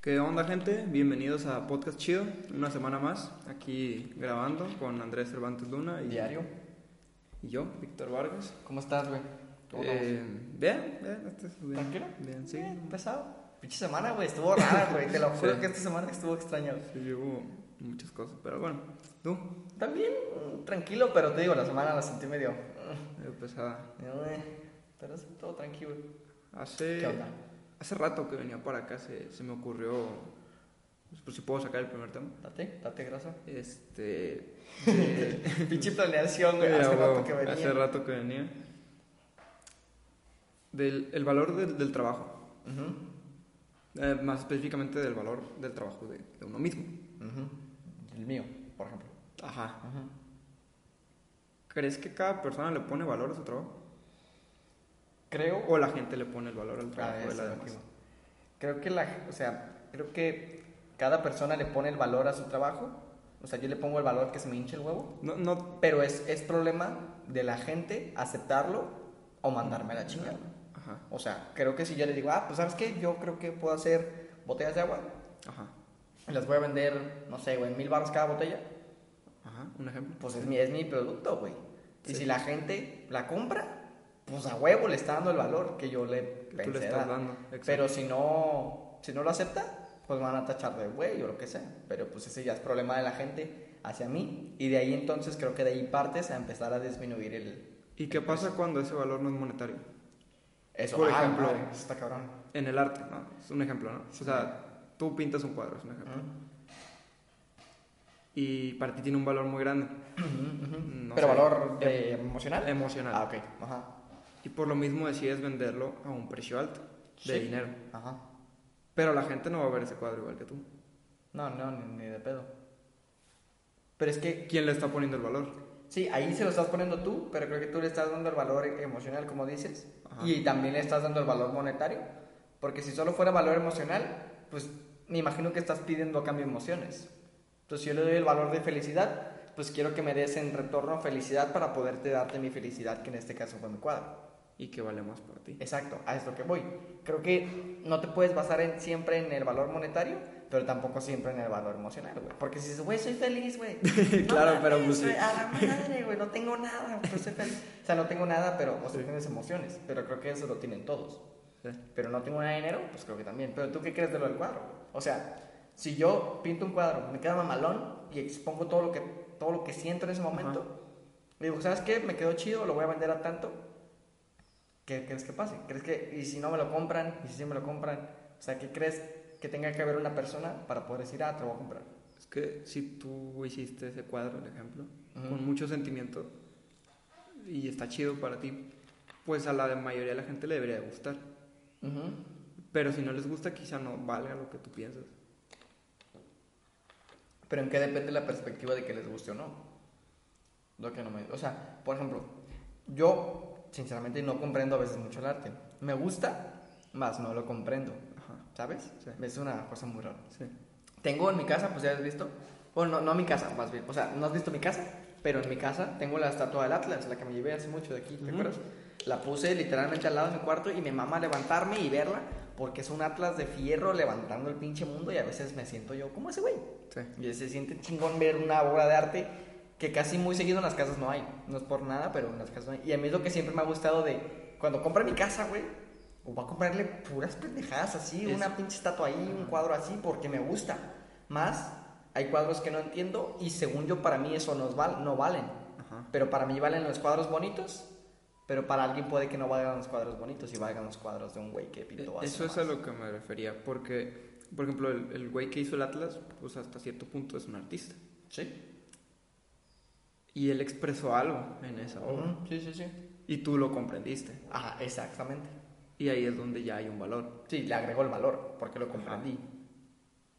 ¿Qué onda, gente? Bienvenidos a Podcast Chido. Una semana más aquí grabando con Andrés Cervantes Luna y, Diario. y yo, Víctor Vargas. ¿Cómo estás, güey? ¿Cómo Eh, bien, bien, este es bien. ¿Tranquilo? Bien, sí. Bien, pesado. Pinche semana, güey, estuvo rara, güey. Te lo juro Sí. que esta semana estuvo extraña. güey. Sí, hubo muchas cosas, pero bueno, tú, También mm, tranquilo, pero te digo, la semana la sentí medio. eh, pesada. eh, Pero es todo tranquilo. Hace, ¿Qué onda? Hace rato que venía para acá se, se me ocurrió, pues, si puedo sacar el primer tema. Date, date grasa. Este, de- Pinche planeación, güey. Hace rato que venía. Hace rato que venía. Del el valor del, del trabajo. Eh, más específicamente del valor del trabajo de, de uno mismo. El mío, por ejemplo. Ajá. ¿Crees que cada persona le pone valor a su trabajo? Creo. ¿O la gente le pone el valor al trabajo de la demás? iba. Creo que la, o sea, creo que cada persona le pone el valor a su trabajo. O sea, yo le pongo el valor que se me hinche el huevo. No, no, Pero es, es problema de la gente aceptarlo o mandarme a la chingada. ajá, O sea, creo que si yo le digo, ah, pues sabes qué, yo creo que puedo hacer botellas de agua ajá, y las voy a vender, no sé, güey, mil barros cada botella, ajá, un ejemplo. pues es mi, es mi producto, güey. Y Sí. si la gente la compra, pues a huevo le está dando el valor que yo le Que tú pensé le estás dando. Pero si no, si no lo acepta, pues me van a tachar de güey o lo que sea. Pero pues ese ya es problema de la gente hacia mí. Y de ahí entonces creo que de ahí partes a empezar a disminuir el... ¿Y qué pasa cuando ese valor no es monetario? Eso, Por Ah, ejemplo, madre, eso está cabrón. En el arte, ¿no? Es un ejemplo, ¿no? O sea, tú pintas un cuadro, es un ejemplo. Y para ti tiene un valor muy grande. No Pero sé, valor em- eh, emocional. emocional. Ah, ok. Ajá. Y por lo mismo decides venderlo a un precio alto de Sí. dinero. Ajá. Pero la gente no va a ver ese cuadro igual que tú. No, no, ni, ni de pedo. Pero es que, ¿Quién le está poniendo el valor? sí, ahí se lo estás poniendo tú, pero creo que tú le estás dando el valor emocional, como dices, Ajá. y también le estás dando el valor monetario. Porque si solo fuera valor emocional, pues me imagino que estás pidiendo a cambio emociones. Entonces, si yo le doy el valor de felicidad, pues quiero que me des en retorno felicidad para poderte darte mi felicidad, que en este caso fue mi cuadro. Y que vale más para ti. Exacto, a esto que voy. Creo que no te puedes basar en, siempre en el valor monetario, pero tampoco siempre en el valor emocional, güey. Porque si dices, güey, soy feliz, güey. Claro, No pero pues A la madre, güey, no tengo nada, pero soy feliz. O sea, no tengo nada, pero o sea, Sí. tienes emociones. Pero creo que eso lo tienen todos. Sí. Pero no tengo nada de dinero, pues creo que también. Pero tú, ¿qué crees de lo del cuadro? O sea, si yo pinto un cuadro, me queda mamalón y expongo todo lo que, todo lo que siento en ese momento, y digo, ¿sabes qué? Me quedó chido, lo voy a vender a tanto. ¿Qué crees que pase? ¿Crees que, y si no me lo compran, y si sí me lo compran, o sea, ¿qué crees que tenga que haber una persona para poder decir, ah, te lo voy a comprar? Es que si tú hiciste ese cuadro, por ejemplo, Ujú. con mucho sentimiento y está chido para ti, pues a la mayoría de la gente le debería de gustar. Pero si no les gusta, quizá no valga lo que tú piensas. Pero ¿en qué depende la perspectiva de que les guste o no? Lo que no me... O sea, por ejemplo, yo sinceramente no comprendo a veces mucho el arte. Me gusta, más no lo comprendo. Ajá. ¿Sabes? Sí. Es una cosa muy rara. Sí. Tengo en mi casa, pues ya has visto. Bueno, no, no mi casa, más bien. O sea, no has visto mi casa, pero en mi casa tengo la estatua del Atlas, la que me llevé hace mucho de aquí, ¿te Ujú. acuerdas? La puse literalmente al lado de mi cuarto y me mama levantarme y verla porque es un Atlas de fierro levantando el pinche mundo y a veces me siento yo como ese güey. Sí. Y se siente chingón ver una obra de arte que casi muy seguido en las casas no hay. No es por nada, pero en las casas no hay. Y a mí es lo que siempre me ha gustado de cuando compre mi casa, güey. O voy a comprarle puras pendejadas así, Es- una pinche estatua ahí, un cuadro así, porque me gusta. Más, hay cuadros que no entiendo y según yo, para mí eso no, val no valen. Ajá. Pero para mí valen los cuadros bonitos, pero para alguien puede que no valgan los cuadros bonitos y valgan los cuadros de un güey que pintó así Eso es a lo que me refería, porque, por ejemplo, el, el güey que hizo el Atlas, pues hasta cierto punto es un artista. Sí. Y él expresó algo en esa obra. Sí, sí, sí. Y tú lo comprendiste. Ajá, exactamente. Y ahí es donde ya hay un valor. Sí, le agregó el valor, porque lo comprendí.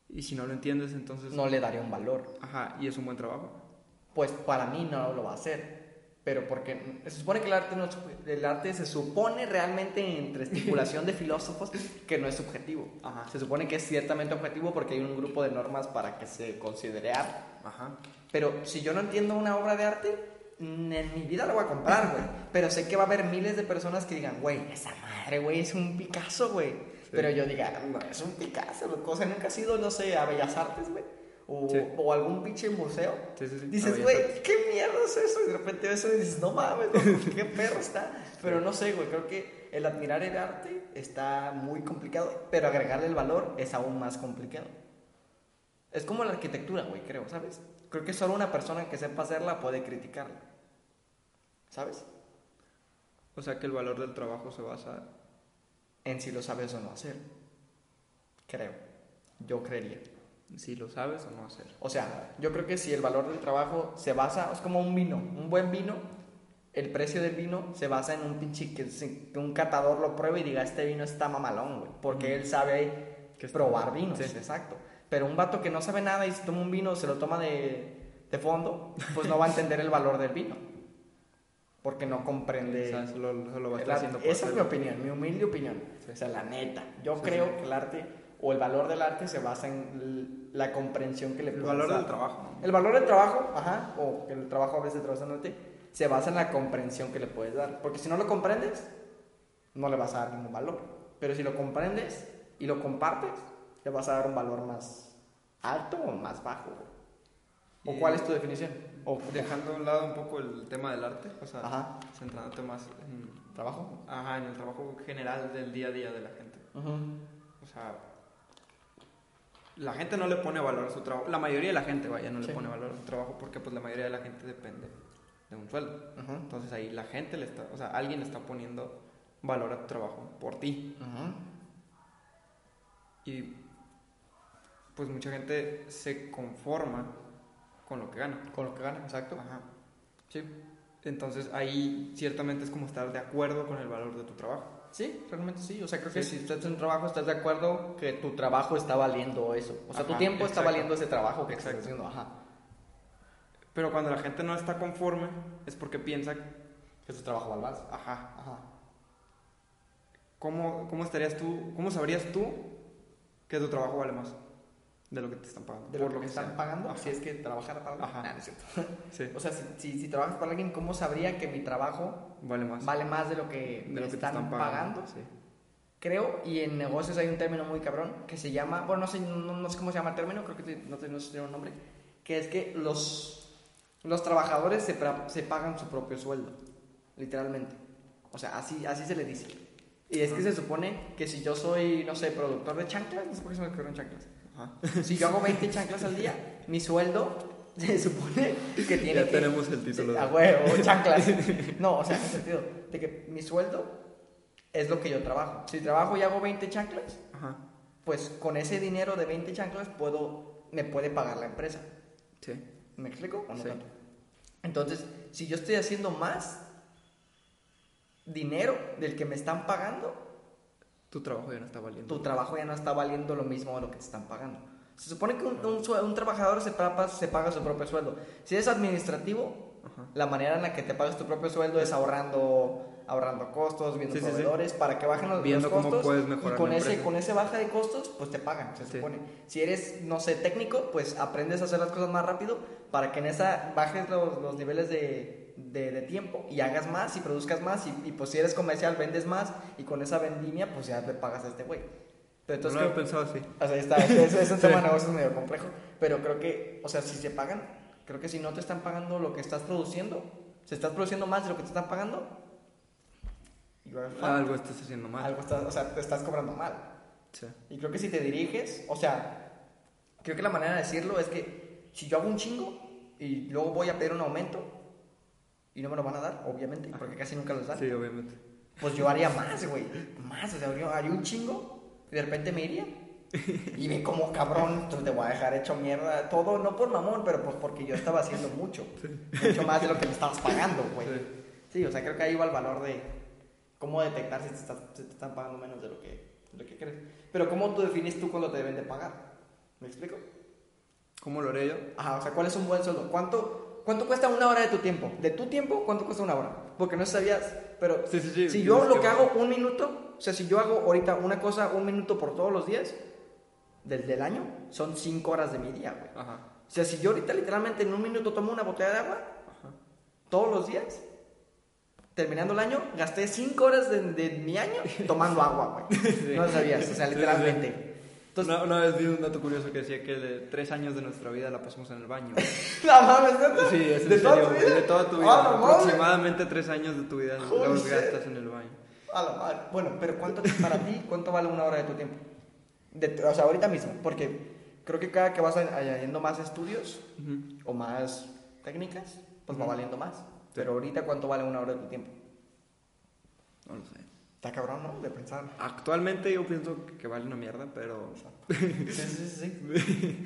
Y si no lo entiendes, entonces... no le daría un valor. Ajá, y es un buen trabajo. Pues para mí no lo va a hacer. Pero porque se supone que el arte, no, el arte se supone realmente entre estipulación de filósofos que no es subjetivo. Ajá. Se supone que es ciertamente objetivo porque hay un grupo de normas para que se considere arte. Ajá. Pero si yo no entiendo una obra de arte, en mi vida la voy a comprar, güey. Pero sé que va a haber miles de personas que digan, güey, esa madre, güey, es un Picasso, güey. Pero yo diga, no, es un Picasso, sea, nunca has ido, no sé, a Bellas Artes, güey. O, Sí. o algún pinche museo. Sí, sí, sí. Dices, güey. ¿qué mierda es eso? Y de repente ves eso y dices, no mames, loco, qué perro está. Pero no sé, güey, creo que el admirar el arte está muy complicado, pero agregarle el valor es aún más complicado. Es como la arquitectura, güey, creo, ¿sabes? Creo que solo una persona que sepa hacerla puede criticarla. ¿Sabes? O sea que el valor del trabajo se basa... En si lo sabes o no hacer. Creo. Yo creería. Si lo sabes o no hacer. O sea, yo creo que si el valor del trabajo se basa, es como un vino, un buen vino, el precio del vino se basa en un pinche que, un catador lo pruebe y diga, este vino está mamalón, güey, porque él sabe Que probar vinos, Sí. exacto. Pero un vato que no sabe nada y se toma un vino, se lo toma de, de fondo, pues no va a entender el valor del vino, porque no comprende... O sea, solo, solo va a estar esa es mi opinión, mi humilde opinión. O sea, la neta. Yo Sí, creo sí. que el arte o el valor del arte se basa en la comprensión que le El valor dar. del trabajo. El valor del trabajo, ajá, o que el trabajo a veces trabaja en arte, se basa en la comprensión que le puedes dar. Porque si no lo comprendes, no le vas a dar ningún valor. Pero si lo comprendes y lo compartes, le vas a dar un valor más alto o más bajo. ¿O Y- cuál es tu definición? O Dejando a un lado un poco el tema del arte, o sea, Ajá. centrándote más en, trabajo. ajá, en el trabajo general del día a día de la gente. O sea, la gente no le pone valor a su trabajo. La mayoría de la gente, vaya, no Sí. le pone valor a su trabajo porque pues la mayoría de la gente depende de un sueldo. Entonces ahí la gente le está, o sea, alguien le está poniendo valor a tu trabajo por ti. Y pues mucha gente se conforma con lo que gana. Con lo que gana, exacto. Ajá. Sí. Entonces ahí ciertamente es como estar de acuerdo con el valor de tu trabajo. Sí, realmente sí. O sea, creo que Sí. si estás en un trabajo, estás de acuerdo que tu trabajo está valiendo eso. O sea, tu Ajá, tiempo está exacto. valiendo ese trabajo que estás Exacto. haciendo. Ajá. Pero cuando la gente no está conforme es porque piensa, Que tu trabajo vale más. ajá, Ajá. ¿cómo, cómo estarías tú, cómo sabrías tú que tu trabajo vale más de lo que te están pagando? De Por lo que me están sea. pagando, Ajá. si es que trabajara para alguien. Ajá. Nah, no es cierto. Sí, O sea, si, si, si trabajas para alguien, ¿cómo sabría que mi trabajo vale más. vale más de lo que de me lo que te están, están pagando? pagando. Sí. Creo, y en negocios hay un término muy cabrón que se llama, bueno, no sé, no, no sé cómo se llama el término, creo que te- no, no sé si tiene un nombre, que es que los, los trabajadores se, se pagan su propio sueldo, literalmente. O sea, así, así se le dice. Y es que se supone que si yo soy, no sé, productor de chanclas, no sé por qué se me ocurrieron chanclas. Ajá. Si yo hago 20 chanclas al día, mi sueldo se supone que tiene Ya que... tenemos el título. A de- huevo, chanclas. No, o sea, en el sentido de que mi sueldo es lo que yo trabajo. Si trabajo y hago 20 chanclas, Ajá. pues con ese dinero de 20 chanclas puedo, me puede pagar la empresa. Sí. ¿Me explico? ¿O no Sí. tanto? Entonces, si yo estoy haciendo más dinero del que me están pagando, Tu trabajo ya no está valiendo. tu trabajo ya no está valiendo lo mismo de lo que te están pagando. Se supone que un, un trabajador se paga, se paga su propio sueldo. Si eres administrativo, Ajá. la manera en la que te pagas tu propio sueldo es ahorrando ahorrando costos, viendo Sí, sí, sí. proveedores para que bajen los, Viendo los cómo costos y con ese con ese baja de costos pues te pagan, se supone. Si eres no sé técnico, pues aprendes a hacer las cosas más rápido para que en esa bajes los, los niveles de, de, de tiempo y hagas más y produzcas más y, y, pues si eres comercial vendes más y con esa vendimia pues ya le pagas a este güey. Pero No entonces lo creo- había pensado así. o sea, está, es, es un tema de negocios medio complejo, pero creo que, o sea, si se pagan, creo que si no te están pagando lo que estás produciendo, si estás produciendo más de lo que te están pagando. Algo estás haciendo mal. Algo estás, o sea, te estás cobrando mal. Sí. Y creo que si te diriges, o sea, creo que la manera de decirlo es que si yo hago un chingo y luego voy a pedir un aumento y no me lo van a dar, obviamente, porque casi nunca los dan, Sí, obviamente. pues yo haría más, güey. Más, o sea, haría, haría un chingo y de repente me iría. Y ve como cabrón, entonces te voy a dejar hecho mierda. Todo, no por mamón, pero pues porque yo estaba haciendo mucho. Mucho más de lo que me estabas pagando, güey. Sí. Sí, o sea, creo que ahí va el valor de cómo detectar si te, estás- si te están pagando menos de lo, que, de lo que crees. Pero ¿cómo tú defines tú cuándo te deben de pagar? ¿Me explico? ¿Cómo lo haré yo? Ajá, o sea, ¿cuál es un buen sueldo? ¿Cuánto, ¿Cuánto cuesta una hora de tu tiempo? De tu tiempo, ¿cuánto cuesta una hora? Porque no sabías, pero Sí, sí, sí, si yo lo que que hago un minuto, o sea, si yo hago ahorita una cosa un minuto por todos los días, desde el año, son cinco horas de mi día, güey. Ajá. O sea, si yo ahorita literalmente en un minuto tomo una botella de agua, todos los días, terminando el año, gasté cinco horas de, de mi año tomando agua, güey. No sabías, o sea, literalmente. Entonces, una, una vez vi un dato curioso que decía que de tres años de nuestra vida la pasamos en el baño. No mames, ¿neta? Sí, es en ¿De toda serio, tu güey, vida? de toda tu Ah, vida. mames. Aproximadamente tres años de tu vida los gastas en el baño. A la madre. Bueno, pero ¿cuánto para ti, cuánto vale una hora de tu tiempo? De- o sea, ahorita mismo, porque creo que cada que vas añadiendo más estudios Ujú. o más técnicas, pues va Ujú. valiendo más. Pero ahorita, ¿cuánto vale una hora de tu tiempo? No lo sé. Está cabrón, ¿no? De pensar. Actualmente yo pienso que, vale una mierda, pero. Sí, sí, sí. sí.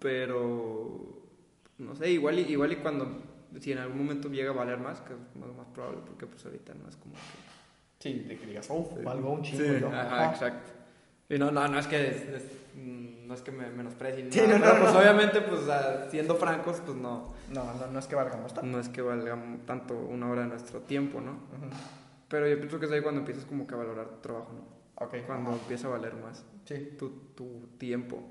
Pero. No sé, igual y, igual y cuando. Si en algún momento llega a valer más, que es más probable, porque pues ahorita no es como que. Sí, de que digas, oh, valgo un chingo Sí, yo. ajá, Ajá. exacto. Y no, no, no es que. es- es- mm, no es que me menosprecien. Sí, nada, no, pero no, pues no. obviamente, pues siendo francos, pues no. No, no, no es que valgamos tanto. No es que valga tanto una hora de nuestro tiempo, ¿no? Ujú. Pero yo pienso que es ahí cuando empiezas como que a valorar tu trabajo, ¿no? Ok. Cuando ajá. empieza a valer más Sí. tu, tu tiempo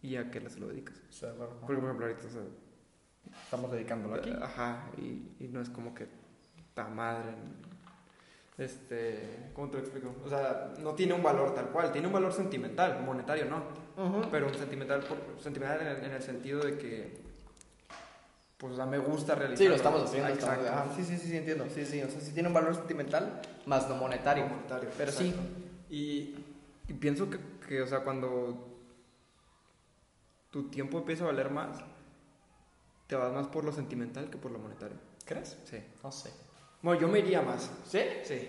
y a qué se lo dedicas. Sí, de acuerdo. Porque, por ejemplo, ahorita, o sea, Estamos dedicándolo aquí. Ajá, y, y no es como que ta madre. Este, ¿cómo te lo explico? O sea, no tiene un valor tal cual, tiene un valor sentimental, monetario no, Ujú. pero un sentimental, por, sentimental en el, en el sentido de que, pues, o sea, me gusta realizar. Sí, lo estamos haciendo. Exacto. estamos- ajá, sí, sí, sí, sí, entiendo. Sí, sí, o sea, sí tiene un valor sentimental, más no monetario. monetario, Pero exacto. sí. Y, y pienso que, que, o sea, cuando tu tiempo empieza a valer más, te vas más por lo sentimental que por lo monetario. ¿Crees? Sí. No sé. Bueno, yo me iría más. ¿Sí? Sí.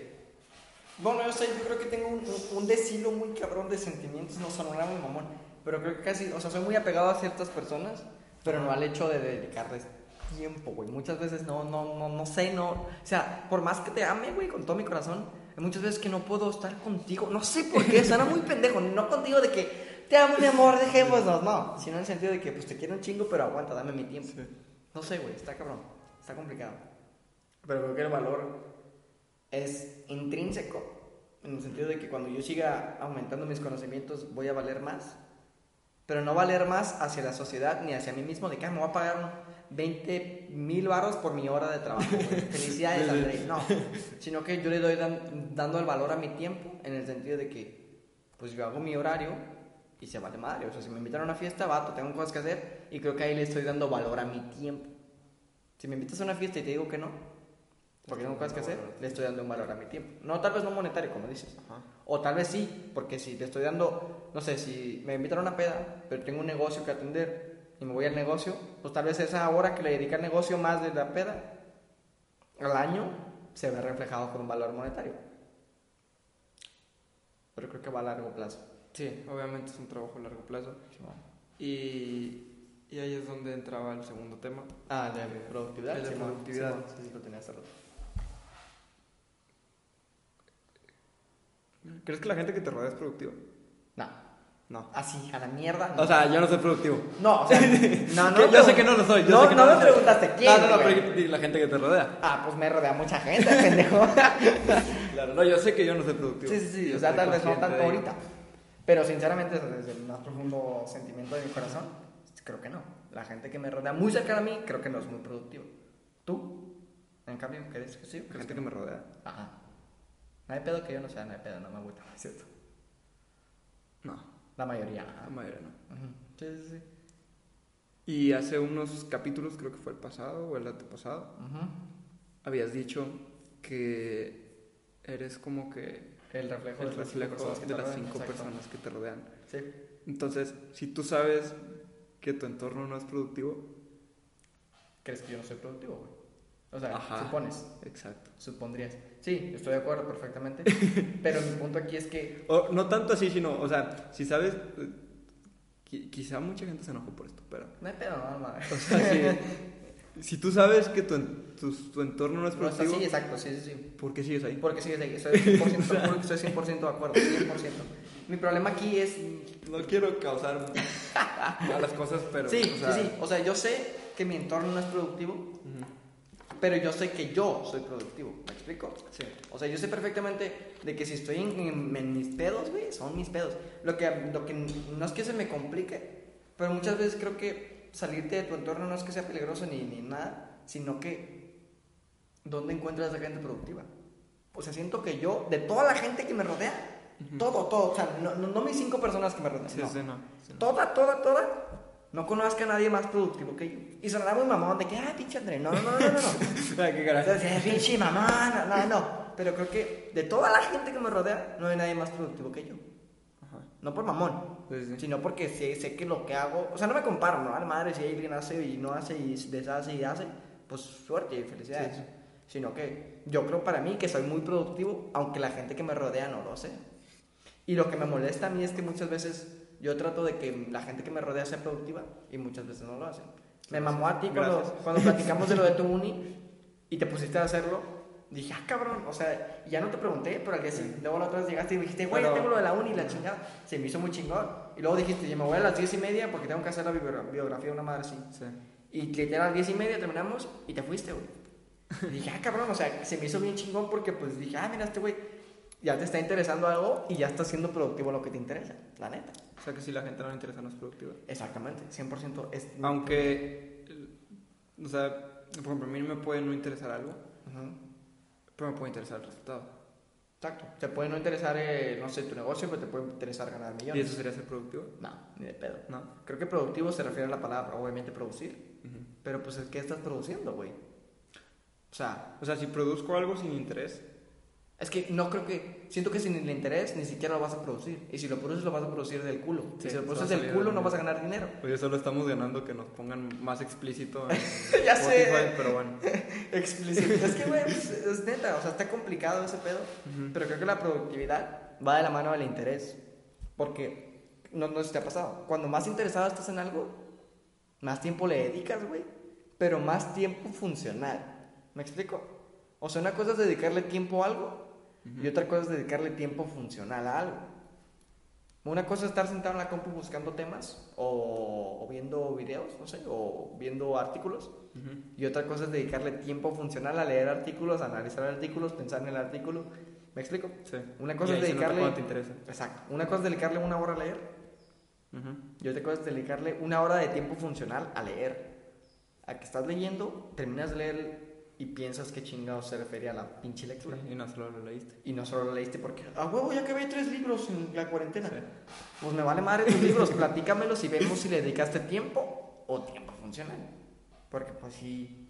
Bueno, yo sé, yo creo que tengo un, un, un deshilo muy cabrón de sentimientos, no sonará muy mamón, pero creo que casi, o sea, soy muy apegado a ciertas personas, pero no al hecho de dedicarles tiempo, güey. Muchas veces no, no, no, no sé, no, o sea, por más que te ame, güey, con todo mi corazón, hay muchas veces que no puedo estar contigo, no sé por qué, suena muy pendejo, no contigo de que te amo, mi amor, dejémonos, no, sino en el sentido de que, pues, te quiero un chingo, pero aguanta, dame mi tiempo. No sé, güey, está cabrón, está complicado. Pero creo que el valor es intrínseco, en el sentido de que cuando yo siga aumentando mis conocimientos voy a valer más, pero no valer más hacia la sociedad ni hacia mí mismo, de que "Ah, me voy a pagar 20 mil baros por mi hora de trabajo. Felicidades, André. No, sino que yo le doy dan- dando el valor a mi tiempo, en el sentido de que, pues yo hago mi horario y se vale madre. O sea, si me invitan a una fiesta, vato, tengo cosas que hacer y creo que ahí le estoy dando valor a mi tiempo. Si me invitas a una fiesta y te digo que no, porque tengo cosas que hacer, le estoy dando un valor a mi tiempo. No, tal vez no monetario, como dices. Ajá. O tal vez sí, porque si te estoy dando, no sé, si me invitan a una peda, pero tengo un negocio que atender y me voy al negocio, pues tal vez esa hora que le dedica al negocio más de la peda, al año, se ve reflejado con un valor monetario. Pero creo que va a largo plazo. Sí, obviamente es un trabajo a largo plazo. Y, y ahí es donde entraba el segundo tema. Ah, de productividad. De Simón, productividad. Sí, sí, lo tenía hace rato. ¿Crees que la gente que te rodea es productiva? No, así, a la mierda. no. O sea, yo no soy productivo. no, o sea, no, no. Yo sé que no lo soy. Yo no, sé que no, me preguntaste quién. No, no, no, pero la gente que te rodea. Ah, pues me rodea mucha gente, pendejo. Claro, no, yo sé que yo no soy productivo. Sí, sí, sí, Yo o sea, tal vez no tanto de ahorita. Pero sinceramente, desde el más profundo sentimiento de mi corazón, creo que no. La gente que me rodea muy cerca de mí, creo que no es muy productivo. ¿Tú? En cambio, ¿crees que sí? La ¿Crees gente que me rodea. Ajá. No hay pedo que yo no sea, no hay pedo, no me agüita, es cierto. No, La mayoría. la mayoría no. Sí, sí, sí. Y hace unos capítulos, creo que fue el pasado o el antepasado, habías dicho que eres como que El reflejo, el de las cinco reflejo de las personas que te rodean. Sí. Entonces, si tú sabes que tu entorno no es productivo, ¿Crees que yo no soy productivo, güey? O sea, Ajá. supones, exacto. supondrías. Sí, estoy de acuerdo perfectamente. pero mi punto aquí es que O, no tanto así, sino, o sea, si sabes, qui- quizá mucha gente se enojó por esto, pero, no hay pedo, no, no. o sea, si, si tú sabes que tu, tu, tu entorno no es No, productivo, sí, exacto, sí, sí, sí. ¿por qué sigues ahí? Porque sigues ahí, estoy 100%, estoy 100 de acuerdo, 100%. Mi problema aquí es... No quiero causar malas cosas, pero... Sí, o sea, sí, sí. O sea, yo sé que mi entorno no es productivo, pero yo sé que yo soy productivo. ¿Me explico? Sí. O sea, yo sé perfectamente de que si estoy en, en- en mis pedos, güey, son mis pedos. Lo que, lo que no es que se me complique, pero muchas veces creo que salirte de tu entorno no es que sea peligroso ni, ni nada, sino que ¿dónde encuentras a esa gente productiva? O sea, siento que yo, de toda la gente que me rodea, todo, todo, o sea, no, no, no mis cinco personas que me rodean, Sí, no. sí, no. sí, no. Toda, toda, toda. No conozco a nadie más productivo que yo. Y sonará muy mamón de que, ay, pinche André. No, no, no, no, no. O sea, pinche mamón. No, no, no. Pero creo que de toda la gente que me rodea, no hay nadie más productivo que yo. Ajá. No por mamón, Sí, sí. sino porque sé, sé que lo que hago. O sea, no me comparo, ¿no? A la madre, si alguien hace y no hace y deshace y hace, pues suerte y felicidades. Sí. Sino que yo creo para mí que soy muy productivo, aunque la gente que me rodea no lo sea. Y lo que me molesta a mí es que muchas veces yo trato de que la gente que me rodea sea productiva y muchas veces no lo hacen. Me mamó a ti cuando, cuando platicamos de lo de tu uni y te pusiste a hacerlo. Dije, ah, cabrón, o sea, ya no te pregunté, pero al día siguiente, luego la otra vez llegaste y me dijiste, güey, Pero- tengo lo de la uni, la chingada. Se me hizo muy chingón. Y luego dijiste, yo me voy a las diez y media porque tengo que hacer la biogra- biografía de una madre así. Sí. Y literal a las diez y media terminamos y te fuiste, güey. Dije, ah, cabrón, o sea, se me hizo bien chingón porque pues dije, ah, mira, este güey ya te está interesando algo y ya está siendo productivo en lo que te interesa, la neta. O sea que si la gente no le interesa, no es productiva. Exactamente, 100% es... Aunque, o sea, por ejemplo, a mí me puede no interesar algo, Ujú. pero me puede interesar el resultado. Exacto. Te puede no interesar, eh, no sé, tu negocio, pero te puede interesar ganar ¿Y millones. eso sería ser productivo? No, ni de pedo. No. Creo que productivo se refiere a la palabra, obviamente, producir. Ujú. Pero pues, ¿qué estás produciendo, güey? O sea, O sea, si produzco algo sin interés, es que no creo que... Siento que sin el interés ni siquiera lo vas a producir. Y si lo produces, lo vas a producir del culo. Sí, y si lo se produces del culo, no vas a ganar dinero. pues solo estamos ganando que nos pongan más explícito en Ya sé. Spotify, pero bueno. Explícito. es que, güey, pues, es neta, o sea, está complicado ese pedo. Pero creo que la productividad va de la mano del interés. Porque, no, no sé si te ha pasado, cuando más interesado estás en algo, más tiempo le dedicas, güey. Pero más tiempo funcional. ¿Me explico? O sea, una cosa es dedicarle tiempo a algo y otra cosa es dedicarle tiempo funcional a algo. Una cosa es estar sentado en la compu buscando temas o, o viendo videos, no sé, o viendo artículos. Y otra cosa es dedicarle tiempo funcional a leer artículos, a analizar artículos, pensar en el artículo. ¿Me explico? Sí. Una cosa Y es dedicarle. te interesa. Exacto. Una cosa es dedicarle una hora a leer Ujú. y otra cosa es dedicarle una hora de tiempo funcional a leer. A que estás leyendo, terminas de leer y piensas que chingados se refería a la pinche lectura. Y no solo lo leíste. Y no solo lo leíste porque, a huevo, ya que tres libros en la cuarentena. Sí. Pues me vale madre tus libros, platícamelos y vemos si le dedicaste tiempo o tiempo funcional. Porque pues sí,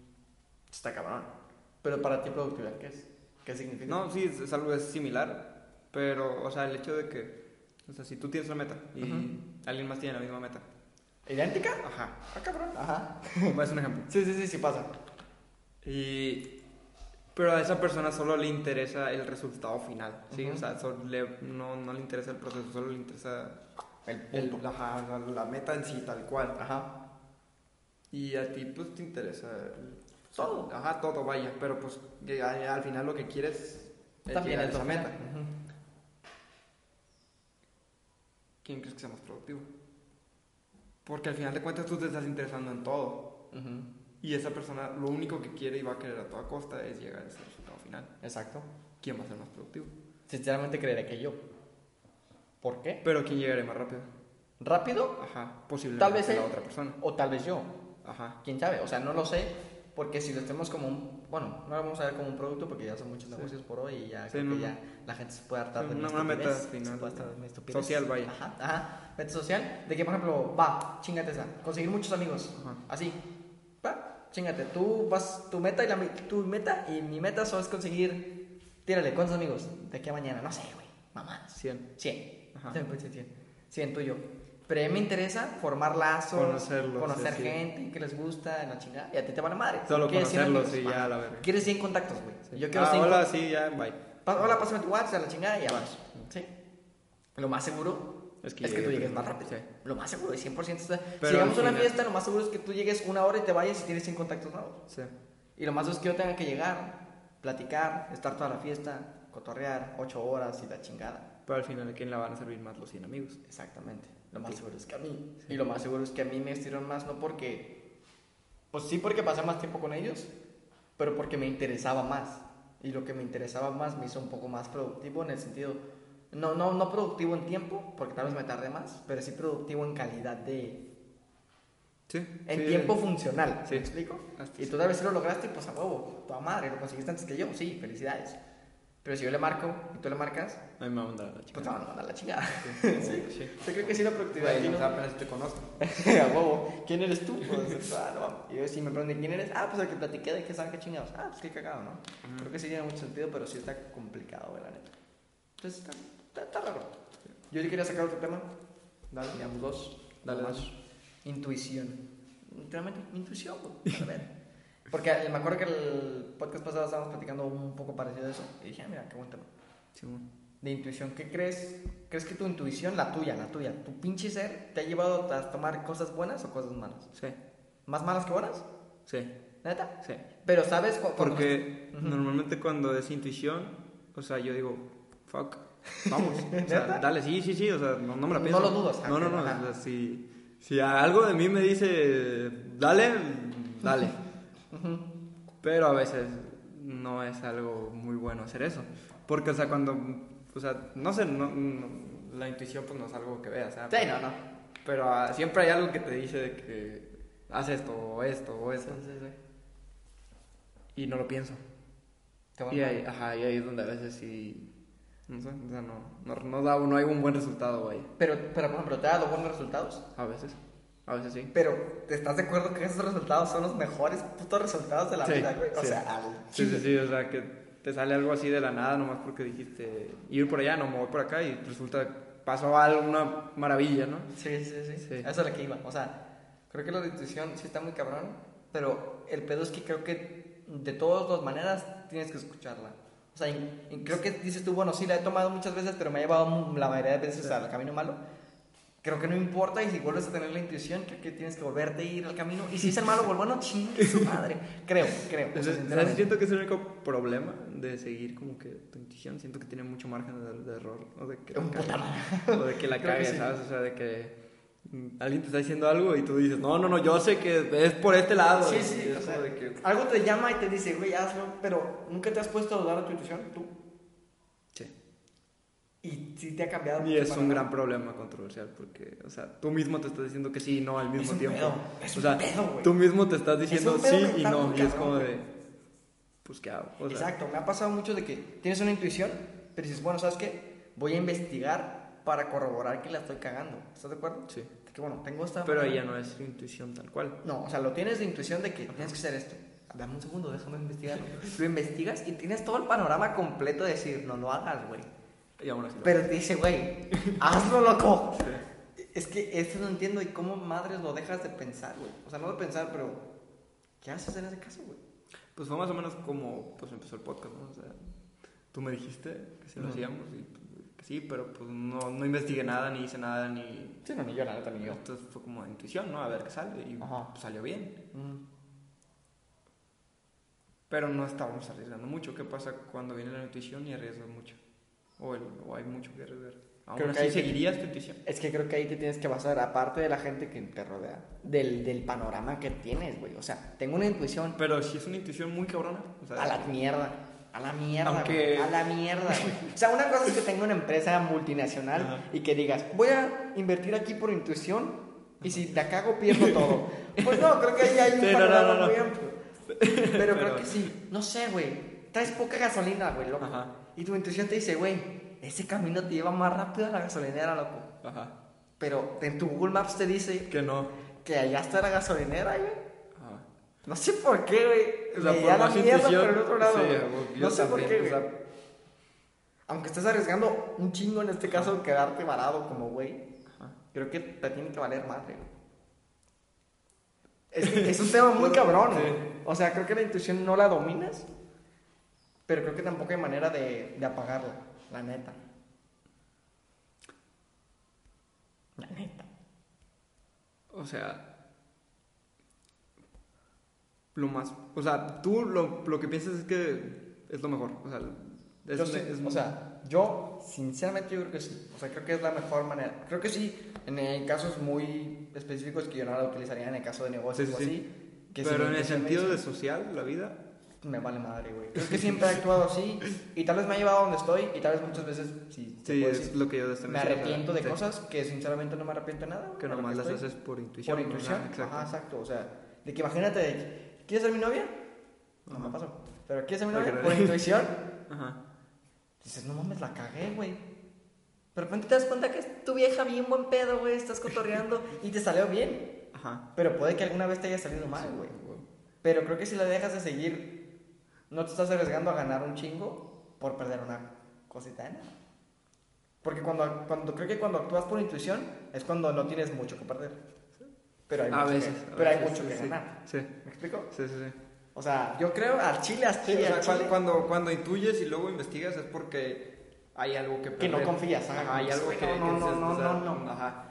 está cabrón. Pero para ti productividad, ¿qué es? ¿Qué significa? No, sí, es, es algo es similar, pero, o sea, el hecho de que, o sea, si tú tienes una meta y alguien más tiene la misma meta. ¿Idéntica? Ajá. Ah, cabrón. Ajá. Es un ejemplo. Sí, sí, sí, sí pasa. Y, pero a esa persona solo le interesa el resultado final, ¿sí? O sea, solo le- no, no le interesa el proceso, solo le interesa El el- punto. ajá, la, la meta en sí, tal cual. Ajá. Y a ti, pues, te interesa el- Todo. Ajá, todo, vaya, pero pues al final lo que quieres es También llegar a esa meta. ¿Quién crees que sea más productivo? Porque al final de cuentas tú te estás interesando en todo. Y esa persona lo único que quiere y va a querer a toda costa es llegar a ese resultado final. Exacto. ¿Quién va a ser más productivo? Sinceramente creeré que yo. ¿Por qué? Pero ¿quién llegará más rápido? ¿Rápido? Ajá, posiblemente Tal vez la él. otra persona. O tal vez yo. Ajá. quién sabe, o sea, no lo sé, porque si lo estemos como un, bueno, no lo vamos a ver como un producto porque ya son muchos Sí. negocios por hoy y ya Sí, creo no, que ya no. la gente se puede hartar Sí, de mi una- meta final, se puede hartar de mi estupidez. social, vaya. Ajá, ajá, meta social, de que por ejemplo, va, chingate esa, conseguir muchos amigos, Ajá. así, chingate, tú vas, tu meta y la mi- tu meta y mi meta solo es conseguir, tírale, ¿cuántos amigos? De aquí a mañana, no sé, güey, mamá, 100. 100, Ajá. 100, 100, 100 tuyo. Pero a mí me interesa formar lazos, Conocerlos, conocer sí, sí. gente que les gusta, la chingada, y a ti te vale madre. Solo 100 conocerlos y ya a la verga. Quieres 100 contactos, güey. Sí. Yo quiero ah, 100 hola, sí, ya, bye. Pa- Hola, pásame tu WhatsApp, a la chingada y ya vas. Sí. Lo más seguro Es es que que, llegue tú llegues más rápido. Sí. Lo más seguro, 100%. Está... Pero si llegamos a una final- fiesta, lo más seguro es que tú llegues una hora y te vayas y tienes 100 contactos nuevos. Sí. Y lo más seguro es que yo tenga que llegar, platicar, estar toda la fiesta, cotorrear, 8 horas y la chingada. Pero al final, ¿a quién le van a servir más los 100 amigos? Exactamente. Lo más seguro es que a mí. Y lo más seguro es que a mí me estiraron más, no porque. Pues sí, porque pasé más tiempo con ellos, pero porque me interesaba más. Y lo que me interesaba más me hizo un poco más productivo en el sentido. No, no, no productivo en tiempo, porque tal vez me tardé más, pero sí productivo en calidad de. Sí. En sí, tiempo sí. funcional. Sí. ¿Me explico? Hasta Y tú tal vez sí lo lograste, pues a huevo, toda madre, lo conseguiste antes que yo, sí, felicidades. Pero si yo le marco y tú le marcas, A mí me va a mandar a la chica. pues te van a mandar la chingada. Sí, sí. Yo creo que sí la productividad. Aquí no apenas te conozco. a huevo. ¿Quién eres tú? Pues, ah, no. Y yo sí me pregunté quién eres. Ah, pues el que platiqué de que saben qué chingados. Ah, pues qué cagado, ¿no? Creo que sí tiene mucho sentido, pero sí está complicado, güey, la neta. Entonces está, está, está raro. Yo sí quería sacar otro tema. Dale. Digamos dos. Dale, dale. Intuición. Literalmente, intuición, güey. A ver. Porque eh, me acuerdo que el podcast pasado estábamos platicando un poco parecido a eso. Y dije, ah, mira, qué buen tema. Sí, bueno. De intuición, ¿qué crees? ¿Crees que tu intuición, la tuya, la tuya, tu pinche ser, te ha llevado a tomar cosas buenas o cosas malas? Sí, ¿Más malas que buenas? sí, ¿Neta? sí. Pero sabes cu- cuando- Porque normalmente cuando es intuición, o sea, yo digo, fuck, vamos. O sea, dale, sí, sí, sí, o sea, no, no me la No pienso. lo dudas, No, no, no, o sea, si, si algo de mí me dice, dale, dale. Pero a veces no es algo muy bueno hacer eso. Porque, o sea, cuando, o sea, no sé, no, no- la intuición pues no es algo que veas, ¿sabes? Sí, no, no. Pero ah, siempre hay algo que te dice de que haz esto, o esto, o Sí, esto. sí, sí. Y no lo pienso. Y ahí, ajá, y ahí es donde a veces sí. No sé, o sea, no, no, no, da, no hay un buen resultado ahí. Pero, pero, por ejemplo, ¿te ha dado buenos resultados? A veces. A veces sí. Pero, ¿estás de acuerdo que esos resultados son los mejores putos resultados de la Sí, vida, güey? O sí. sea, al Sí, sí, sí, o sea, que te sale algo así de la nada nomás porque dijiste ir por allá, no me voy por acá y resulta pasó algo, una maravilla, ¿no? Sí, sí, sí, Sí. A eso es lo que iba. O sea, creo que la intuición sí está muy cabrón, pero el pedo es que creo que de todas las maneras tienes que escucharla. O sea, y- y creo que dices tú, bueno, sí la he tomado muchas veces, pero me ha llevado la mayoría de veces al camino malo. Creo que no importa y si vuelves a tener la intuición, creo que tienes que volverte a ir al camino. Y si es el malo, pues bueno, chingue su madre. Creo, creo. O sea, siento que es el único problema de seguir como que tu intuición. Siento que tiene mucho margen de, de error. O de que la cagues, o sí. ¿sabes? O sea, de que alguien te está diciendo algo y tú dices, no, no, no, yo sé que es por este lado. Sí, sí, es o sea, como de que... algo te llama y te dice, güey, hazlo, pero nunca te has puesto a dudar de tu intuición, tú. Sí. Y sí te ha cambiado. Y es un gran problema controversial porque, o sea, tú mismo te estás diciendo que sí y no al mismo un tiempo. pedo, es o un sea, pedo, güey. tú mismo te estás diciendo un pedo sí y no. Y es cabrón, como güey. de, pues, ¿qué hago? O sea, Exacto, me ha pasado mucho de que tienes una intuición, pero dices, bueno, ¿sabes qué? Voy a investigar para corroborar que la estoy cagando. ¿Estás de acuerdo? Sí. Que, bueno, tengo esta... Pero ahí ya no es intuición tal cual. No, o sea, lo tienes de intuición de que tienes que hacer esto. Dame un segundo, déjame investigarlo. Lo investigas y tienes todo el panorama completo de decir, no lo hagas, güey. Y aún así Pero te dice, güey, hazlo, loco. Es que eso no entiendo y cómo madres lo dejas de pensar, güey. O sea, no de pensar, pero ¿qué haces en ese caso, güey? Pues fue más o menos como pues empezó el podcast, ¿no? O sea, tú me dijiste que sí lo hacíamos y pues, sí, pero pues no, no investigué nada, ni hice nada, ni... Sí, no, ni yo, neta, ni yo. Entonces fue como intuición, ¿no? A ver qué sale y pues, salió bien. Mm. Pero no estábamos arriesgando mucho. ¿Qué pasa cuando viene la intuición y arriesgas mucho? O, el- o hay mucho que arriesgar. Aún Creo que así que- seguirías tu intuición. Es que creo que ahí te tienes que basar, aparte de la gente que te rodea, del, del panorama que tienes, güey. O sea, tengo una intuición Pero si es una intuición muy cabrona. O sea, a la mierda. A la mierda, Aunque- güey, A la mierda, güey. O sea, una cosa es que tenga una empresa multinacional Ajá. y que digas, voy a invertir aquí por intuición y si la cago pierdo todo. Pues no, creo que ahí hay un Sí, no, no, panorama no, no. muy amplio. Pero, creo Pero- que sí. No sé, güey. Traes poca gasolina, güey, loco. Ajá. Y tu intuición te dice, güey, ese camino te lleva más rápido a la gasolinera, loco. Ajá. Pero en tu Google Maps te dice Que no. que allá está la gasolinera, güey. No sé por qué, güey. O sea, por la mierda intuición, por el otro lado. sí, güey. güey, no sé por qué, o güey. sea- Aunque estés arriesgando un chingo en este caso, quedarte varado como güey, creo que te tiene que valer madre, güey. Es, es un tema muy cabrón, güey. O sea, creo que la intuición no la dominas, pero creo que tampoco hay manera de, de apagarla, la neta. La neta. O sea, lo más, o sea, tú lo, lo que piensas es que es lo mejor, o sea, es, Yo sí, es- o sea, Yo, sinceramente, yo creo que sí. O sea, creo que es la mejor manera. Creo que sí, en, casos muy específicos que yo no la utilizaría en el caso de negocios o así. Pero en el sentido de social, la vida, me vale madre, güey. Creo que siempre he actuado así y tal vez me ha llevado a donde estoy y tal vez muchas veces, sí, sí es lo que yo Me arrepiento de cosas que sinceramente no me arrepiento de nada. Que nomás las haces por intuición. Por intuición, exacto. Ajá, exacto. O sea, de que imagínate, ¿quieres ser mi novia? No me pasó. Pero ¿quieres ser mi novia? Por intuición. Ajá. Dices, no mames, la cagué, güey. Pero de repente te das cuenta que es tu vieja bien buen pedo, güey, estás cotorreando y te salió bien. Ajá. Pero puede que alguna vez te haya salido mal, güey. Pero creo que si la dejas de seguir no te estás arriesgando a ganar un chingo por perder una cosita nada. Porque cuando, cuando creo que cuando actúas por intuición es cuando no tienes mucho que perder. Pero hay mucho, que, pero hay mucho que ganar. Sí. ¿Me explico? Sí, sí, sí. O sea, yo creo al chile, al chile, Cuando, cuando intuyes y luego investigas es porque hay algo que perder. Que no confías. Ajá, hay algo que... No, no, no, no, no, Ajá.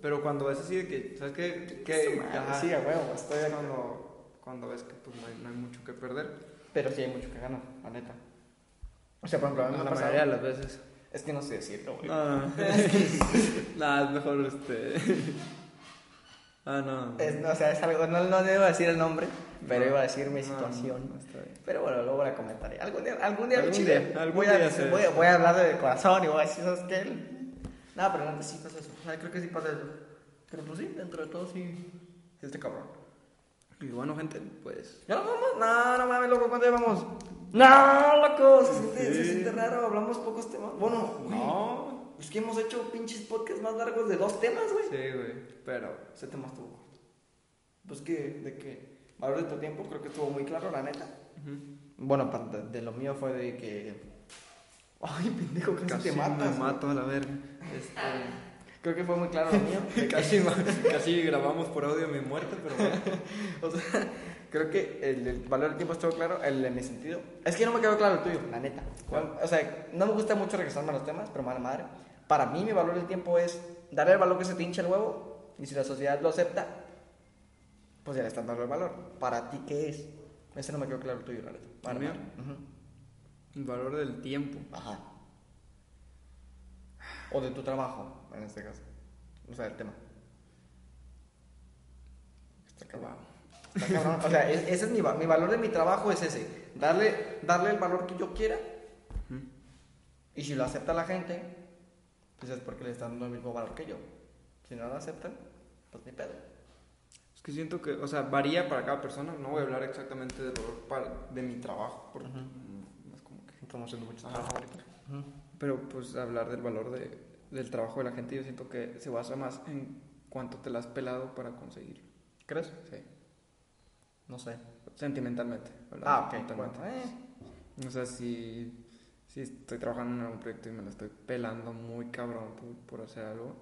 Pero cuando es así de que, ¿sabes qué? Que, ajá, sí, a huevo, estoy cuando, cuando ves que pues, no, hay, no hay mucho que perder pero sí hay mucho que ganar, la neta. O sea, por ejemplo, a mí me la mayoría de las veces. Es que no sé decirlo, güey. No, no. Nada, es mejor este. Ah, no. Es, o sea, es algo, no, no debo decir el nombre, pero iba a decir mi situación. pero bueno, luego la comentaré. Algún día, algún día, ¿Algún día, algún voy, día a, voy, voy, a hablar de corazón y voy a decir, ¿sabes qué? No, pero antes sí pasa eso. O sea, creo que sí pasa eso. Pero pues sí, dentro de todo sí. Este cabrón. Y bueno, gente, pues. ¿Ya nos vamos? No, no mames, loco, ¿cuánto llevamos? No, loco, se siente, se siente raro, hablamos pocos temas. Bueno, no. Es que hemos hecho pinches podcasts más largos de dos temas, güey. Sí, güey, pero. Ese tema estuvo corto. Pues que, de que. Valor de tu tiempo, creo que estuvo muy claro, la neta. Bueno, de, lo mío fue de que. Ay, pendejo, casi, casi te matas. Me mato a la verga. Este. Creo que fue muy claro lo mío. casi, casi grabamos por audio mi muerte, pero bueno. o sea, creo que el, valor del tiempo estuvo claro el, en mi sentido. Es que no me quedó claro el tuyo, la neta. O sea, no me gusta mucho regresarme a los temas, pero mala madre. Para mí, mi valor del tiempo es darle el valor que se te hincha el huevo. Y si la sociedad lo acepta, pues ya le están dando el valor. ¿Para ti qué es? Ese no me quedó claro el tuyo, la neta. ¿Para mí? El valor del tiempo. Ajá. O de tu trabajo en este caso. O sea, el tema. Está cabrón. Está. O sea, ese es mi, mi valor de mi trabajo es ese. Darle, darle el valor que yo quiera. Y si lo acepta la gente, pues es porque le están dando el mismo valor que yo. Si no lo aceptan, pues ni pedo. Es que siento que, o sea, varía para cada persona. No voy a hablar exactamente del valor de mi trabajo. Porque es como que estamos haciendo mucho trabajo ahorita. Pero pues hablar del valor de, del trabajo de la gente, yo siento que se basa más en cuánto te la has pelado para conseguirlo. ¿Crees? Sí. No sé. Sentimentalmente. Ah, ok. Eh. O sea, si, si estoy trabajando en algún proyecto y me la estoy pelando muy cabrón por, hacer algo,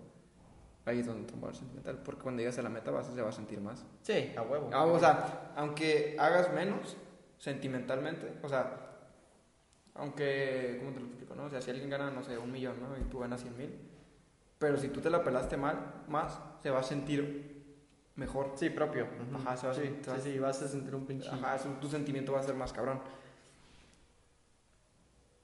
ahí es donde el sentimental. Porque cuando llegas a la meta vas, se va a sentir más. Sí, a huevo. Ah, o sea, aunque hagas menos sentimentalmente, o sea, aunque, ¿cómo te lo explico? No? O sea, si alguien gana, no sé, un millón, ¿no? Y tú ganas 100 mil. Pero si tú te la pelaste mal, más, se va a sentir mejor. Sí, propio. Ajá, se va a sentir. Sí, sí, vas a sentir un pinche. Ajá, tu sentimiento va a ser más cabrón.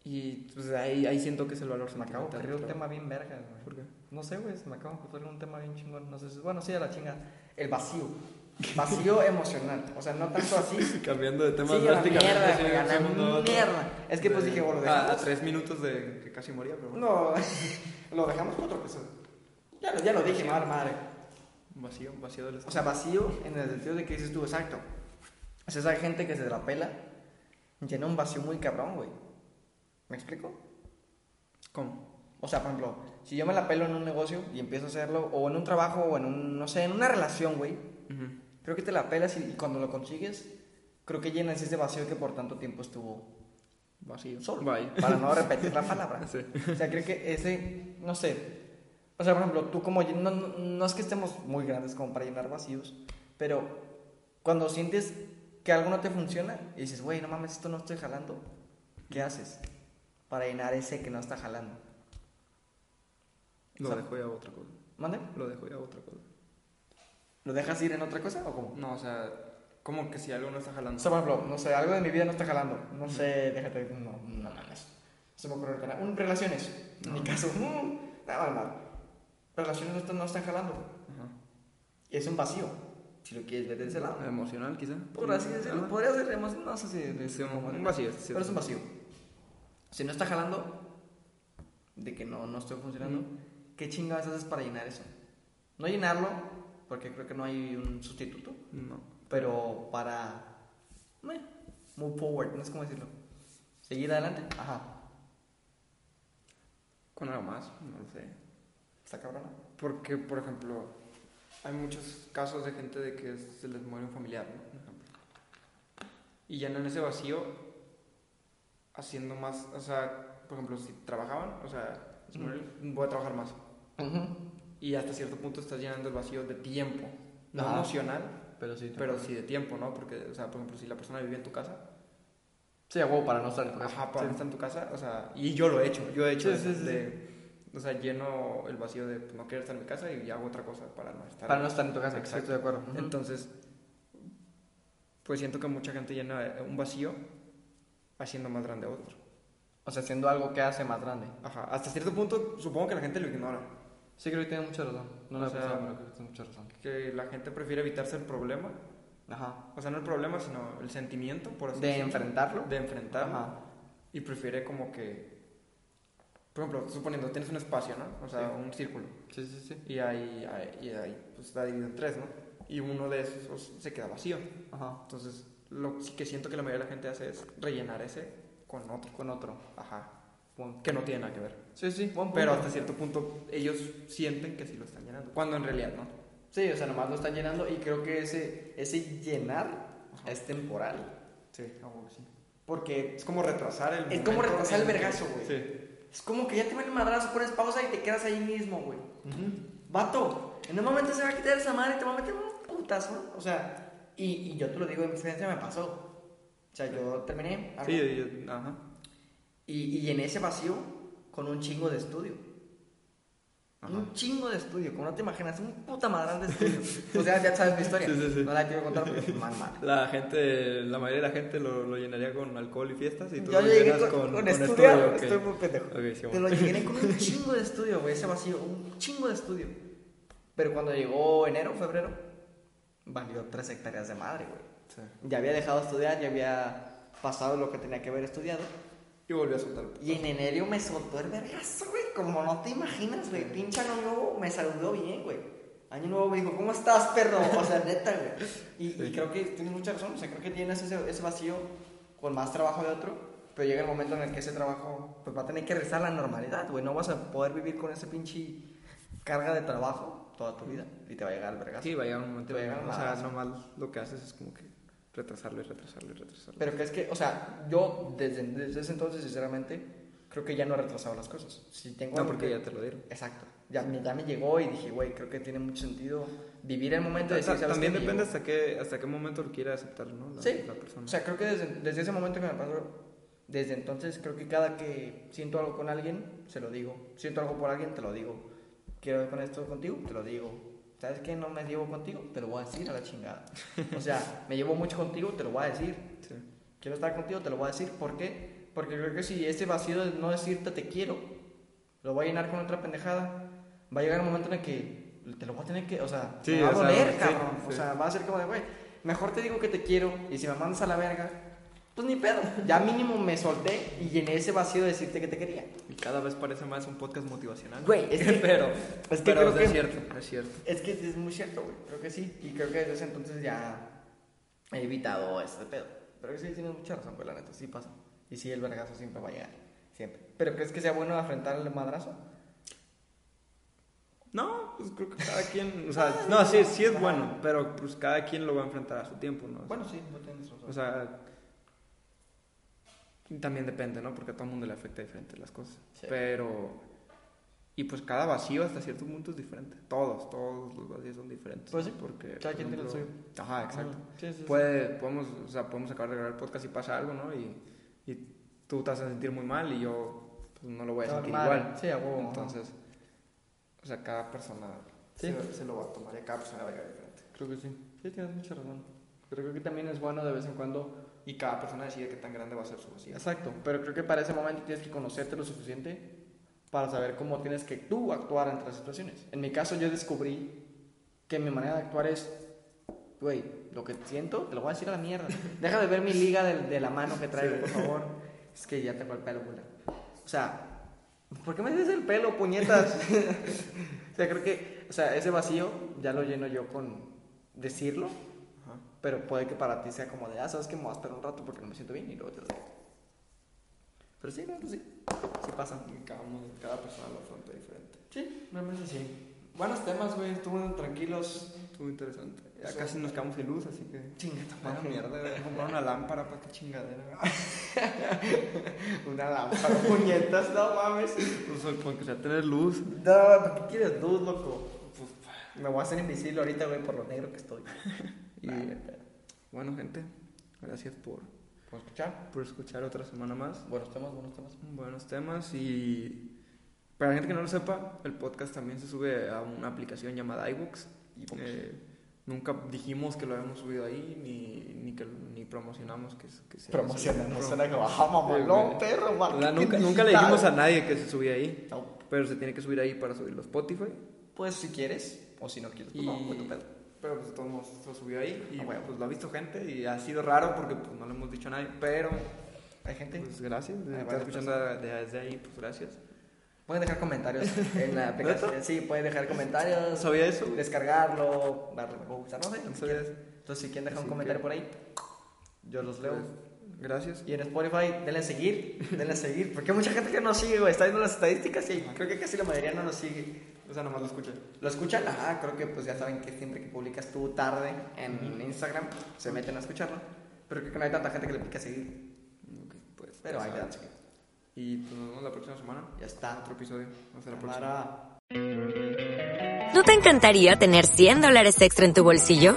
Y pues ahí, ahí siento que es el valor Se Me acabo de un tema bien verga, güey. ¿Por qué? No sé, güey, se me acaba de ocurrir un tema bien chingón. No sé si... Bueno, sí, a la chinga. El vacío. Vacío emocional. O sea, no tanto así. Cambiando de tema sí, drásticamente. Mierda, la mierda. Es que pues dije, bueno, a, a, tres minutos de que casi moría, pero bueno. No, lo dejamos por otro episodio. Ya, ya lo dije, madre, madre. Vacío, vacío del O sea, vacío en el sentido de que dices tú, exacto. O sea, esa gente que se la pela llena un vacío muy cabrón, güey. ¿Me explico? ¿Cómo? O sea, por ejemplo, si yo me la pelo en un negocio y empiezo a hacerlo, o en un trabajo, o en un, no sé, en una relación, güey. Creo que te la pelas y, cuando lo consigues, creo que llenas ese vacío que por tanto tiempo estuvo vacío. Solo. Para no repetir la palabra. O sea, creo que ese, no sé. O sea, por ejemplo, tú como, no, no, es que estemos muy grandes como para llenar vacíos, pero cuando sientes que algo no te funciona y dices, güey, no mames, esto no estoy jalando, ¿qué haces para llenar ese que no está jalando? Lo dejo ya otra cosa. ¿Mande? Lo dejo ya otra cosa. ¿Lo dejas ir en otra cosa o cómo? No, o sea, como que si algo no está jalando. O sea, por ejemplo, no sé, algo de mi vida no está jalando. No sé, déjate, no, no mames. Se me ocurre. Un, relaciones. En mi caso, mm, nada mal. Relaciones no están, no están jalando. Ajá. Es un vacío. Si lo quieres ver de ese lado. Emocional, quizá. Por así decirlo. Podría ser emocional. No sé si. de- Sí, un vacío, sí. Pero es un vacío. Si no está jalando, de que no, no estoy funcionando, ¿qué chingadas haces para llenar eso? No llenarlo, porque creo que no hay un sustituto, No. pero para. eh, move forward, no sé cómo decirlo. Seguir adelante. Ajá. Con algo más, no lo sé. Está cabrona. Porque, por ejemplo, hay muchos casos de gente de que se les muere un familiar, ¿no? Y llenan ese vacío haciendo más, o sea, por ejemplo, si trabajaban, o sea, se muere, voy a trabajar más. Y hasta cierto punto estás llenando el vacío de tiempo, no Ajá. emocional, Pero sí. pero sí de tiempo, ¿no? Porque, o sea, por ejemplo, si la persona vive en tu casa, Sí, a huevo para no estar en tu casa. Ajá, para no Sí. estar en tu casa, o sea, y yo lo he hecho, yo he hecho Sí, sí, sí. de, o sea, lleno el vacío de pues, no quiero estar en mi casa y hago otra cosa para no estar. Para no estar en tu casa, Exacto. estoy de acuerdo. Entonces, pues siento que mucha gente llena un vacío haciendo más grande otro. O sea, haciendo algo que hace más grande. Ajá, hasta cierto punto supongo que la gente lo ignora, Sí, creo que tiene mucha razón. No lo he pensado, pero creo que tiene mucha razón. que la gente prefiere evitarse el problema, Ajá. o sea, no el problema, sino el sentimiento, por así De decirlo, enfrentarlo. de enfrentarlo. Ajá. Y prefiere como que, por ejemplo, suponiendo, tienes un espacio, ¿no? O sea, Sí. un círculo. Sí, sí, sí. Y ahí, ahí, y ahí pues, está dividido en tres, ¿no? Y uno de esos se queda vacío. Ajá. Entonces, lo que siento que la mayoría de la gente hace es rellenar ese con otro. Con otro. Ajá. Que no tiene nada que ver. Sí, sí, Pero hasta cierto punto ellos sienten que sí lo están llenando. Cuando en realidad no. Sí, o sea, nomás lo están llenando y creo que ese, ese llenar es temporal. Sí, sí. Porque Es como retrasar el Es como retrasar el vergazo, güey. Sí. Es como que ya te el madrazo, pones pausa y te quedas ahí mismo, güey. Vato, en un momento se va a quitar esa madre y te va a meter un putazo. O sea, y, y yo te lo digo, en mi experiencia me pasó. O sea, yo terminé algo, Sí, yo- ajá. y, y llené ese vacío con un chingo de estudio. Ajá. Un chingo de estudio, como no te imaginas, un puta madrán de estudio. o sea, ya sabes mi historia. Sí, sí, sí. No la quiero contar porque mal, mal. La gente, la mayoría de la gente lo, lo llenaría con alcohol y fiestas y tú Yo lo llegué llenas con, con estudio, estudiar, ok. estoy muy pendejo. Sí, Te lo llené con un chingo de estudio, güey, ese vacío, un chingo de estudio. Pero cuando llegó enero, febrero, valió tres hectáreas de madre, güey. Ya había dejado de estudiar, ya había pasado lo que tenía que haber estudiado. Y volvió a soltar. Y en enero me soltó el vergazo, güey, como no te imaginas, güey. Pinche año nuevo me saludó bien, güey. Año nuevo me dijo, ¿cómo estás, perro? O sea, neta, güey. Y, y Sí. creo que tienes mucha razón, o sea, creo que tienes ese, ese vacío con más trabajo de otro, pero llega el momento en el que ese trabajo pues va a tener que regresar a la normalidad, güey. No vas a poder vivir con ese pinche carga de trabajo toda tu vida y te va a llegar el vergazo. Sí, va a llegar un momento. Va a llegar o sea, nomás lo que haces es como que retrasarlo y retrasarlo y retrasarlo. Pero que es que, o sea, yo desde, desde ese entonces, sinceramente, creo que ya no he retrasado las cosas. Si tengo no, porque que- ya te lo dieron. Exacto. Ya me, ya me llegó y dije, güey, creo que tiene mucho sentido vivir el momento de decir, ¿sabes También qué? Depende hasta qué, hasta qué momento lo quiera aceptar, ¿no? La, Sí. la persona. O sea, creo que desde, desde ese momento que me pasó, desde entonces creo que cada que siento algo con alguien, se lo digo. Siento algo por alguien, te lo digo. Quiero ver con esto contigo, te lo digo. ¿Sabes qué? No me llevo contigo, te lo voy a decir a la chingada. O sea, me llevo mucho contigo, te lo voy a decir. Sí. Quiero estar contigo, te lo voy a decir. ¿Por qué? Porque creo que si ese vacío de no decirte te quiero, lo voy a llenar con otra pendejada, va a llegar un momento en el que te lo voy a tener que, o sea, Sí, me va a o sea, doler, sí, cabrón. O sea, va a ser como de, güey, mejor te digo que te quiero y si me mandas a la verga, pues ni pedo. Ya mínimo me solté y llené ese vacío de decirte que te quería. Y cada vez parece más un podcast motivacional. Güey, es que- pero, es que pero creo que- es cierto, es cierto. Es que es muy cierto, güey. Creo que sí. Y creo que desde ese entonces ya he evitado ese pedo. Pero que sí, tienes mucha razón, güey, la neta. Sí pasa. Y sí, el vergazo siempre va a llegar. Siempre. ¿Pero crees que sea bueno afrontar el madrazo? No, pues creo que cada quien, o sea, no, sí, sí es bueno, pero pues cada quien lo va a enfrentar a su tiempo, ¿no? O sea, Bueno, sí, no tienes razón. O sea, también depende, ¿no? Porque a todo el mundo le afecta diferente las cosas. Sí. Pero, y pues cada vacío hasta cierto punto es diferente. Todos, todos los vacíos son diferentes. Pues sí, porque cada quien tiene el ejemplo- Ajá, exacto. Sí, sí, sí. Puede, podemos, o sea, podemos acabar de grabar el podcast y pasa algo, ¿no? Y, y tú te vas a sentir muy mal y yo pues, no lo voy a sentir igual. Sí, a huevo. Entonces, o sea, cada persona Sí. se, se lo va a tomar y cada persona va a llegar diferente. Creo que sí. Sí, tienes mucha razón. Pero creo que también es bueno de vez en cuando. Y cada persona decide qué tan grande va a ser su vacío. Exacto, pero creo que para ese momento tienes que conocerte lo suficiente para saber cómo tienes que tú actuar ante las situaciones. En mi caso yo descubrí que mi manera de actuar es, güey, lo que siento, te lo voy a decir a la mierda. Deja de ver mi liga de, de la mano que traigo, por favor. Es que ya tengo el pelo, güey. O sea, ¿por qué me dices el pelo, puñetas? o sea, creo que, o sea, ese vacío ya lo lleno yo con decirlo. Pero puede que para ti sea como de, ah, sabes que me voy a esperar un rato porque no me siento bien y luego te lo digo. Pero sí, claro, sí. Sí pasa. Cada, uno- cada persona lo afronta diferente. Sí, realmente sí. Buenos temas, güey. Estuvieron tranquilos. Estuvo interesante. Ya Sí. casi nos quedamos sin luz, así que. Chinga tu Vaya madre. mierda, voy a comprar una lámpara para qué chingadera. Una lámpara, puñetas, no mames. Pues porque sea tener luz. No, ¿para qué quieres luz, loco? Pues, me voy a hacer invisible ahorita, güey, por lo negro que estoy. Y pedo. bueno, gente, gracias por, ¿Puedo escuchar? por escuchar otra semana más. Buenos temas, buenos temas. Buenos temas y para la gente que no lo sepa, el podcast también se sube a una aplicación llamada iBooks. Eh, nunca dijimos que lo habíamos subido ahí ni, ni que ni promocionamos que, que se Promocionamos, Pro- suena como, ah, mamalón, Sí, güey. perro, marketing nunca, nunca le dijimos a nadie que se subía ahí, No, pero se tiene que subir ahí para subirlo a Spotify. pues si quieres, o si no quieres, pues Y, no, güey, tu pedo. Pero pues de todos modos subió ahí y huevo. pues lo ha visto gente y ha sido raro porque pues no le hemos dicho a nadie, pero Hay gente. pues gracias, estás varias escuchando de- desde ahí, pues gracias. Pueden dejar comentarios en la aplicación. Sí, pueden dejar comentarios. ¿Sabía eso? Descargarlo, darle me gusta, no sé. No sabía eso. Entonces, si quieren dejar un Así comentario que- por ahí, yo los leo. Pues, gracias. Y en Spotify, denle a seguir, denle a seguir. Porque hay mucha gente que no sigue, güey. Está viendo las estadísticas y creo que casi la mayoría no nos sigue. O sea, nomás lo escuché. ¿Lo escuchan? Ah, creo que pues ya saben que siempre que publicas tú tarde en Instagram, se meten a escucharlo. Pero creo que no hay tanta gente que le pica a seguir. Ok, pues. Pero sabes. seguir. Y pues nos vemos la próxima semana. Ya está. Otro episodio. Hasta la próxima. ¿No te encantaría tener 100 dólares extra en tu bolsillo?